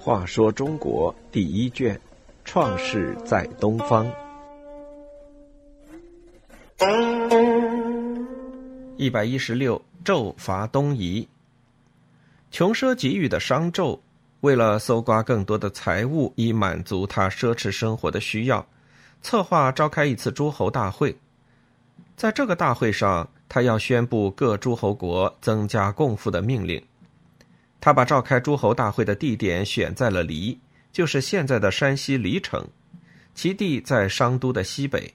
话说中国第一卷，创世在东方。一百一十六，纣伐东夷。穷奢极欲的商纣，为了搜刮更多的财物，以满足他奢侈生活的需要，策划召开一次诸侯大会。在这个大会上，他要宣布各诸侯国增加贡赋的命令。他把召开诸侯大会的地点选在了黎，就是现在的山西黎城，其地在商都的西北。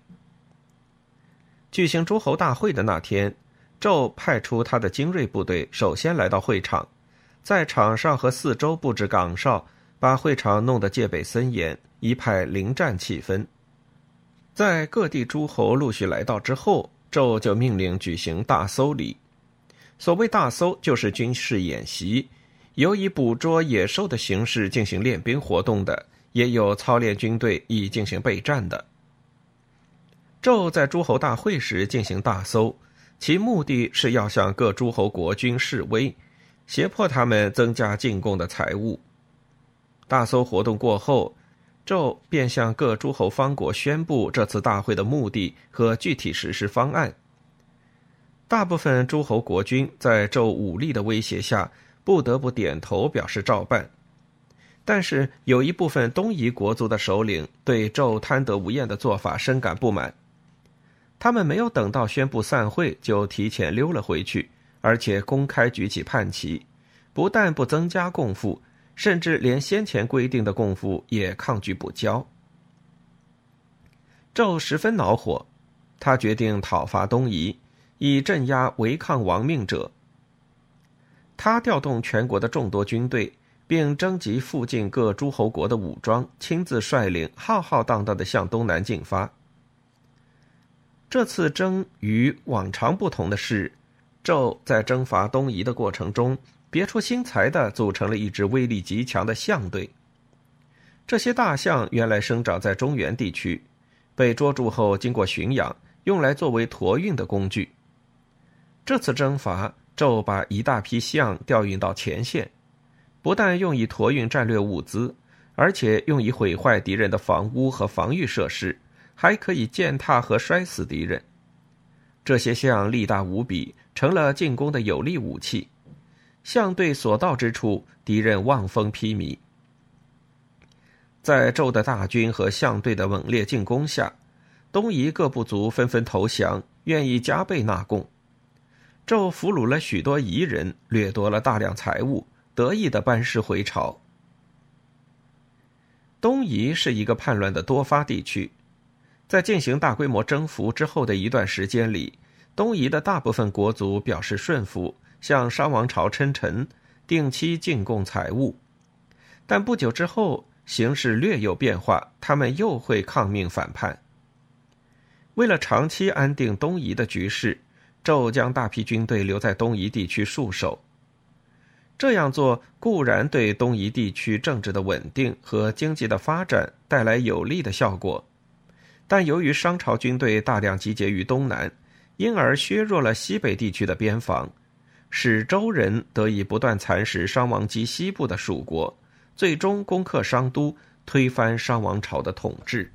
举行诸侯大会的那天，纣派出他的精锐部队首先来到会场，在场上和四周布置岗哨，把会场弄得戒备森严，一派临战气氛。在各地诸侯陆续来到之后，纣就命令举行大搜礼。所谓大搜，就是军事演习。有以捕捉野兽的形式进行练兵活动的，也有操练军队以进行备战的。纣在诸侯大会时进行大搜，其目的是要向各诸侯国君示威，胁迫他们增加进贡的财物。大搜活动过后，纣便向各诸侯方国宣布这次大会的目的和具体实施方案。大部分诸侯国君在纣武力的威胁下。不得不点头表示照办，但是有一部分东夷国族的首领对纣贪得无厌的做法深感不满，他们没有等到宣布散会就提前溜了回去，而且公开举起叛旗，不但不增加贡赋，甚至连先前规定的贡赋也抗拒不交。纣十分恼火，他决定讨伐东夷，以镇压违抗王命者。他调动全国的众多军队，并征集附近各诸侯国的武装，亲自率领，浩浩荡荡地向东南进发。这次征与往常不同的是，纣在征伐东夷的过程中，别出心裁地组成了一支威力极强的象队。这些大象原来生长在中原地区，被捉住后经过驯养，用来作为驮运的工具。这次征伐。纣把一大批象调运到前线，不但用以驮运战略物资，而且用以毁坏敌人的房屋和防御设施，还可以践踏和摔死敌人。这些象力大无比，成了进攻的有力武器。象队所到之处，敌人望风披靡。在纣的大军和象队的猛烈进攻下，东夷各部族纷纷投降，愿意加倍纳贡。纣俘虏了许多夷人，掠夺了大量财物，得意的班师回朝。东夷是一个叛乱的多发地区，在进行大规模征服之后的一段时间里，东夷的大部分国族表示顺服，向商王朝称臣，定期进贡财物。但不久之后，形势略有变化，他们又会抗命反叛。为了长期安定东夷的局势。纣将大批军队留在东夷地区戍守。这样做固然对东夷地区政治的稳定和经济的发展带来有利的效果，但由于商朝军队大量集结于东南，因而削弱了西北地区的边防，使周人得以不断蚕食商王及西部的蜀国，最终攻克商都，推翻商王朝的统治。